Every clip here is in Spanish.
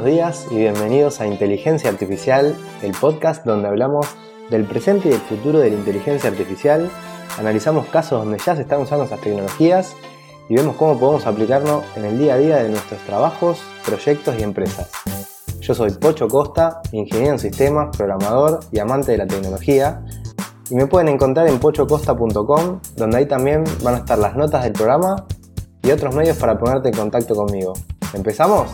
Buenos días y bienvenidos a Inteligencia Artificial, el podcast donde hablamos del presente y del futuro de la inteligencia artificial, analizamos casos donde ya se están usando estas tecnologías y vemos cómo podemos aplicarlo en el día a día de nuestros trabajos, proyectos y empresas. Yo soy Pocho Costa, ingeniero en sistemas, programador y amante de la tecnología, y me pueden encontrar en pochocosta.com, donde ahí también van a estar las notas del programa y otros medios para ponerte en contacto conmigo. ¿Empezamos?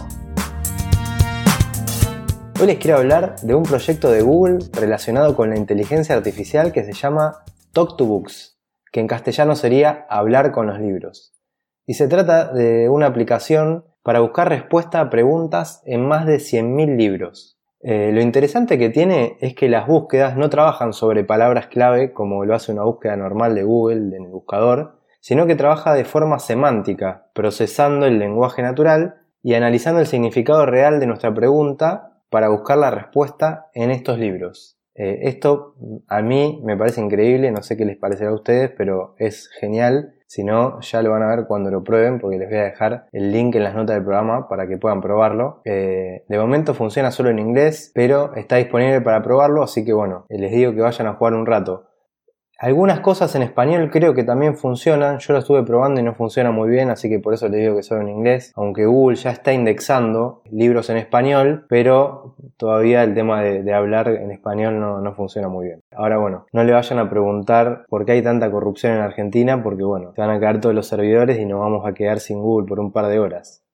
Hoy les quiero hablar de un proyecto de Google relacionado con la inteligencia artificial que se llama Talk to Books, que en castellano sería hablar con los libros. Y se trata de una aplicación para buscar respuesta a preguntas en más de 100.000 libros. Eh, lo interesante que tiene es que las búsquedas no trabajan sobre palabras clave como lo hace una búsqueda normal de Google en el buscador, sino que trabaja de forma semántica, procesando el lenguaje natural y analizando el significado real de nuestra pregunta para buscar la respuesta en estos libros. Eh, esto a mí me parece increíble, no sé qué les parecerá a ustedes, pero es genial. Si no, ya lo van a ver cuando lo prueben, porque les voy a dejar el link en las notas del programa para que puedan probarlo. Eh, de momento funciona solo en inglés, pero está disponible para probarlo, así que bueno, les digo que vayan a jugar un rato. Algunas cosas en español creo que también funcionan, yo lo estuve probando y no funciona muy bien, así que por eso les digo que solo en inglés, aunque Google ya está indexando libros en español, pero todavía el tema de, hablar en español no, no, funciona muy bien. Ahora bueno, no le vayan a preguntar por qué hay tanta corrupción en Argentina, porque bueno, se van a caer todos los servidores y nos vamos a quedar sin Google por un par de horas.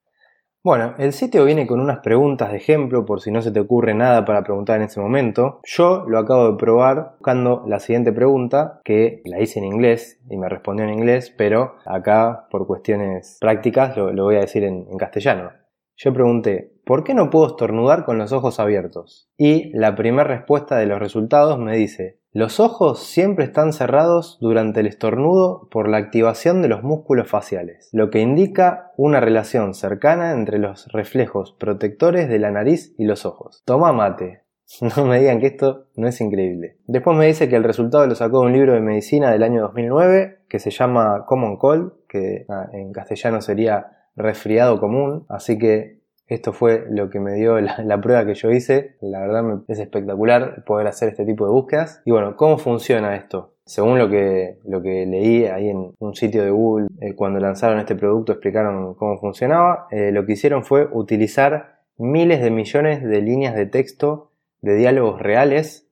Bueno, el sitio viene con unas preguntas de ejemplo por si no se te ocurre nada para preguntar en ese momento. Yo lo acabo de probar buscando la siguiente pregunta que la hice en inglés y me respondió en inglés, pero acá por cuestiones prácticas lo, voy a decir en, castellano. Yo pregunté, ¿por qué no puedo estornudar con los ojos abiertos? Y la primera respuesta de los resultados me dice, los ojos siempre están cerrados durante el estornudo por la activación de los músculos faciales, lo que indica una relación cercana entre los reflejos protectores de la nariz y los ojos. Toma mate. No me digan que esto no es increíble. Después me dice que el resultado lo sacó de un libro de medicina del año 2009 que se llama Common Cold, que en castellano sería resfriado común, así que esto fue lo que me dio la, prueba que yo hice. La verdad es espectacular poder hacer este tipo de búsquedas. Y bueno, ¿cómo funciona esto? Según lo que, lo que leí ahí en un sitio de Google, eh, cuando lanzaron este producto explicaron cómo funcionaba. Eh, lo que hicieron fue utilizar miles de millones de líneas de texto de diálogos reales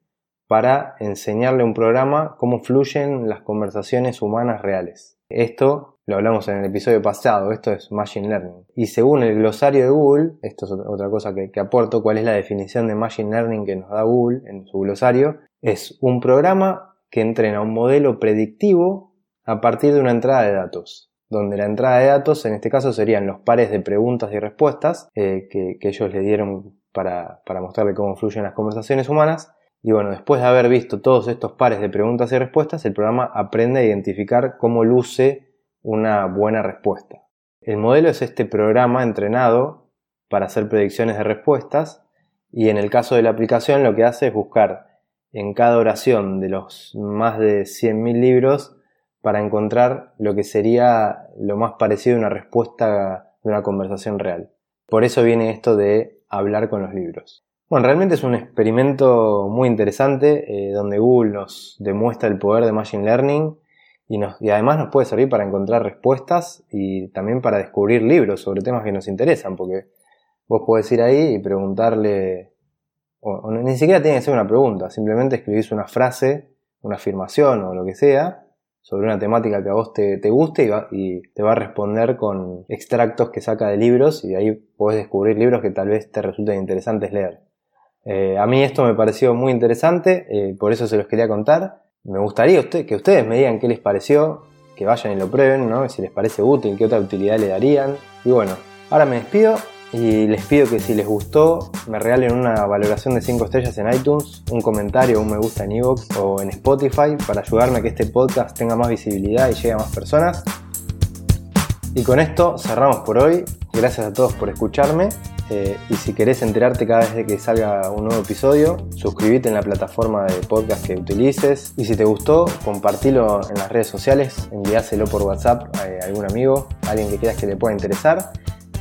para enseñarle a un programa cómo fluyen las conversaciones humanas reales. Esto lo hablamos en el episodio pasado, esto es Machine Learning. Y según el glosario de Google, esto es otra cosa que, aporto, cuál es la definición de Machine Learning que nos da Google en su glosario, es un programa que entrena un modelo predictivo a partir de una entrada de datos, donde la entrada de datos en este caso serían los pares de preguntas y respuestas eh, que, ellos le dieron para, para mostrarle cómo fluyen las conversaciones humanas, y bueno, después de haber visto todos estos pares de preguntas y respuestas, el programa aprende a identificar cómo luce una buena respuesta. El modelo es este programa entrenado para hacer predicciones de respuestas y en el caso de la aplicación lo que hace es buscar en cada oración de los más de 100.000 libros para encontrar lo que sería lo más parecido a una respuesta de una conversación real. Por eso viene esto de hablar con los libros. Bueno, realmente es un experimento muy interesante eh, donde Google nos demuestra el poder de Machine Learning y, además nos puede servir para encontrar respuestas y también para descubrir libros sobre temas que nos interesan, porque vos podés ir ahí y preguntarle, o, ni siquiera tiene que ser una pregunta, simplemente escribís una frase, una afirmación o lo que sea, sobre una temática que a vos te, guste y, te va a responder con extractos que saca de libros y de ahí podés descubrir libros que tal vez te resulten interesantes leer. Eh, a mí esto me pareció muy interesante, eh, por eso se los quería contar. Me gustaría que ustedes me digan qué les pareció, que vayan y lo prueben, ¿no? si les parece útil, qué otra utilidad le darían. Y bueno, ahora me despido y les pido que si les gustó me regalen una valoración de 5 estrellas en iTunes, un comentario, un me gusta en iVoox o en Spotify para ayudarme a que este podcast tenga más visibilidad y llegue a más personas. Y con esto cerramos por hoy. Gracias a todos por escucharme eh, y si querés enterarte cada vez que salga un nuevo episodio, suscríbete en la plataforma de podcast que utilices. Y si te gustó, compartilo en las redes sociales, envíaselo por WhatsApp a algún amigo, a alguien que creas que le pueda interesar.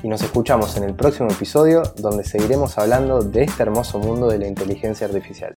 y nos escuchamos en el próximo episodio donde seguiremos hablando de este hermoso mundo de la inteligencia artificial.